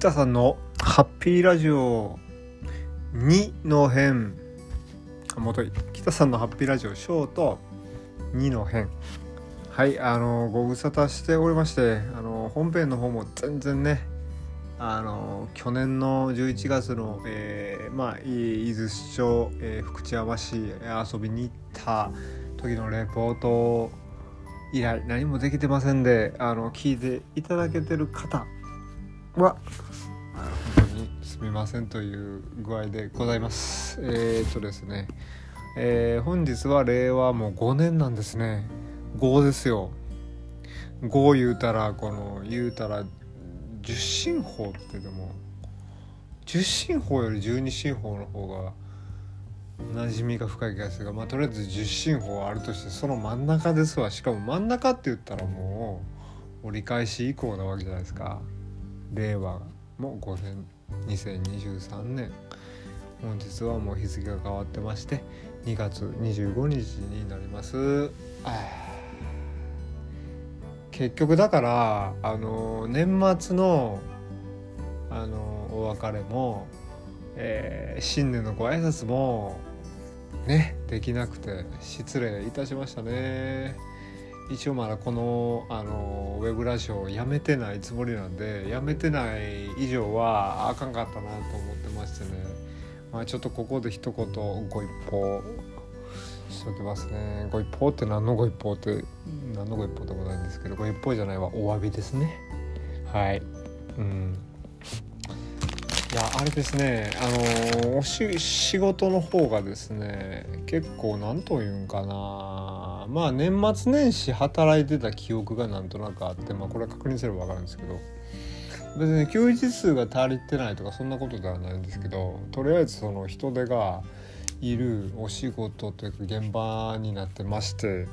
北さんのハッピーラジオ2の編あもとい北さんのハッピーラジオショート2の編はいあのご無沙汰しておりましてあの本編の方も全然ねあの去年の11月の、えー、まあ伊豆町、えー、福知山市遊びに行った時のレポート以来何もできてませんであの聞いていただけてる方はみませんという具合でございます。えー、っとですね、えー、本日は令和もう5年なんですね。5ですよ。5言うたらこの言うたら十進法ってでも十進法より十二進法の方が馴染みが深い気がするがまあとりあえず十進法あるとしてその真ん中ですわ。しかも真ん中って言ったらもう折り返し以降なわけじゃないですか。令和も5年。2023年本日はもう日付が変わってまして2月25日になります。結局だからあの年末のあのお別れも、えー、新年のご挨拶もねできなくて失礼いたしましたね。一応まだこのあのウェブラジオやめてないつもりなんでやめてない以上はあかんかったなと思ってましてね。まあちょっとここで一言ご一報しときますね。ご一報って何のご一報って何のご一報でもないんですけどご一報じゃないわお詫びですね。はい。うん。いやあれですねあのおし仕事の方がですね結構何と言うんかな。まあ年末年始働いてた記憶がなんとなくあってまあこれは確認すれば分かるんですけど。別に休日数が足りてないとかそんなことではないんですけどとりあえずその人手がいるお仕事というか現場になってまして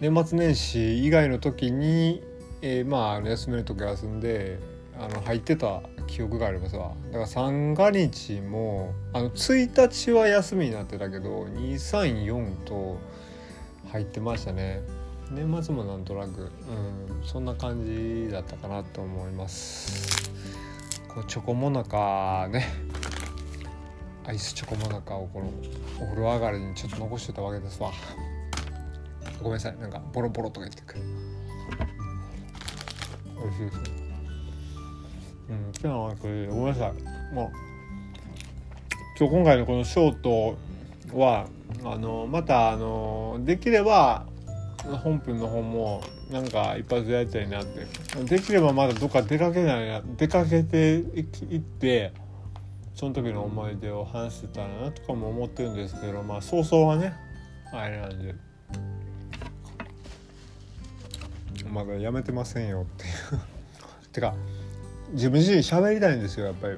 年末年始以外の時に、えー、まあ休める時は休んであの入ってた記憶がありますわ。だから三が日もあの1日は休みになってたけど234と入ってましたね。年末もなんとなく、うん、そんな感じだったかなと思います。こうチョコモナカね。アイスチョコモナカをこのお風呂上がりにちょっと残してたわけですわ。ごめんなさい。なんかボロボロとか言ってくる。美味しいですねうん今日はこれごめんなさいもう今日今回のこのショートはあのまたあのできれば本編の方もなんか一発やりたいなってできればまだどっか出かけないな出かけていってその時の思い出を話してたらなとかも思ってるんですけどまあ早々はねあれなんで。まだやめてませんよっていう。てか自分自身喋りたいんですよやっぱり。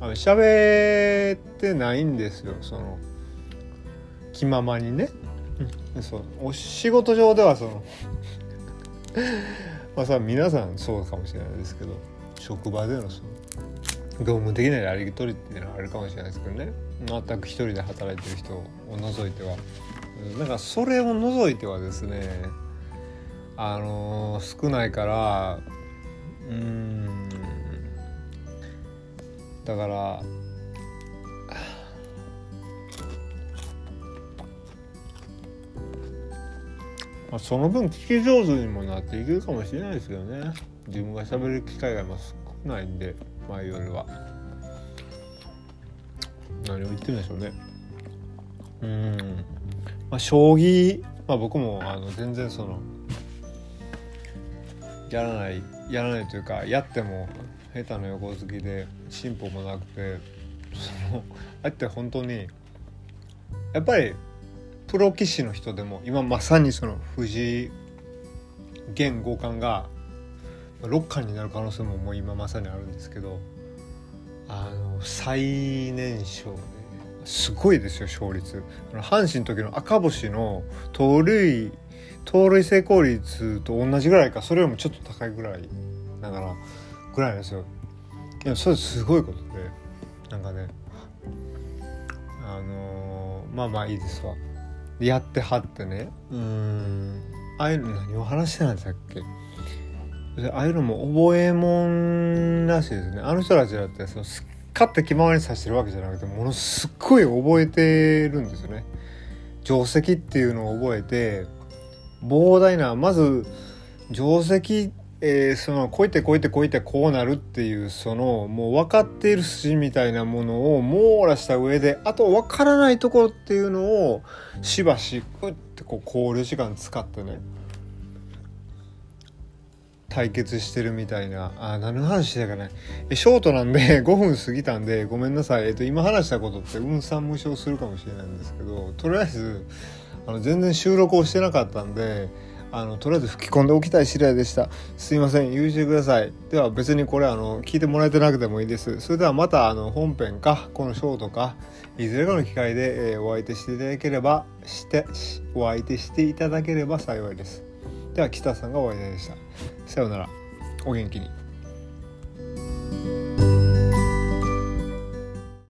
あの喋ってないんですよその気ままにね、うん、そう。お仕事上ではその まあさ皆さんそうかもしれないですけど職場でのその業務的なやり取りっていうのはあるかもしれないですけどね。全く一人で働いてる人を除いては。なんかそれを除いてはですねあのー、少ないからうんだからまあ、その分聞き上手にもなっていけるかもしれないですけどね。自分が喋る機会が少ないんで前よりは。何を言ってるんでしょうね。うん。まあ将棋まあ僕もあの全然そのやらないやらないというかやっても下手な横好きで進歩もなくてそのあって本当にやっぱりプロ棋士の人でも今まさにその藤井現五冠が6冠になる可能性ももう今まさにあるんですけどあの最年少ですごいですよ勝率。阪神の時の赤星の盗塁盗塁成功率と同じぐらいかそれよりもちょっと高いぐらいだからぐらいですよいやそれすごいことでなんかねあのー、まあまあいいですわ。やってはってね。うん。ああいうの何を話してたんだっけ？ああいうのも覚えもんらしいですね。あの人たちだってそのすっかって気ままにさしてるわけじゃなくてものすっごい覚えてるんですよね。定石っていうのを覚えて膨大なまず定石えー、そのこういってこういってこういってこうなるっていうそのもう分かっている筋みたいなものを網羅した上であと分からないところっていうのをしばしうってこう考慮時間使ってね。対決してるみたいな。あ何の話だかね。ショートなんで 5分過ぎたんでごめんなさい、えっと、今話したことってうんさん無償するかもしれないんですけどとりあえずあの全然収録をしてなかったんであのとりあえず吹き込んでおきたい次第でした。すいません許してください。では別にこれあの聞いてもらえてなくてもいいです。それではまたあの本編かこのショートかいずれかの機会で、えー、お相手していただければしてお相手していただければ幸いです。では北さんがお相手でした。さようなら。お元気に。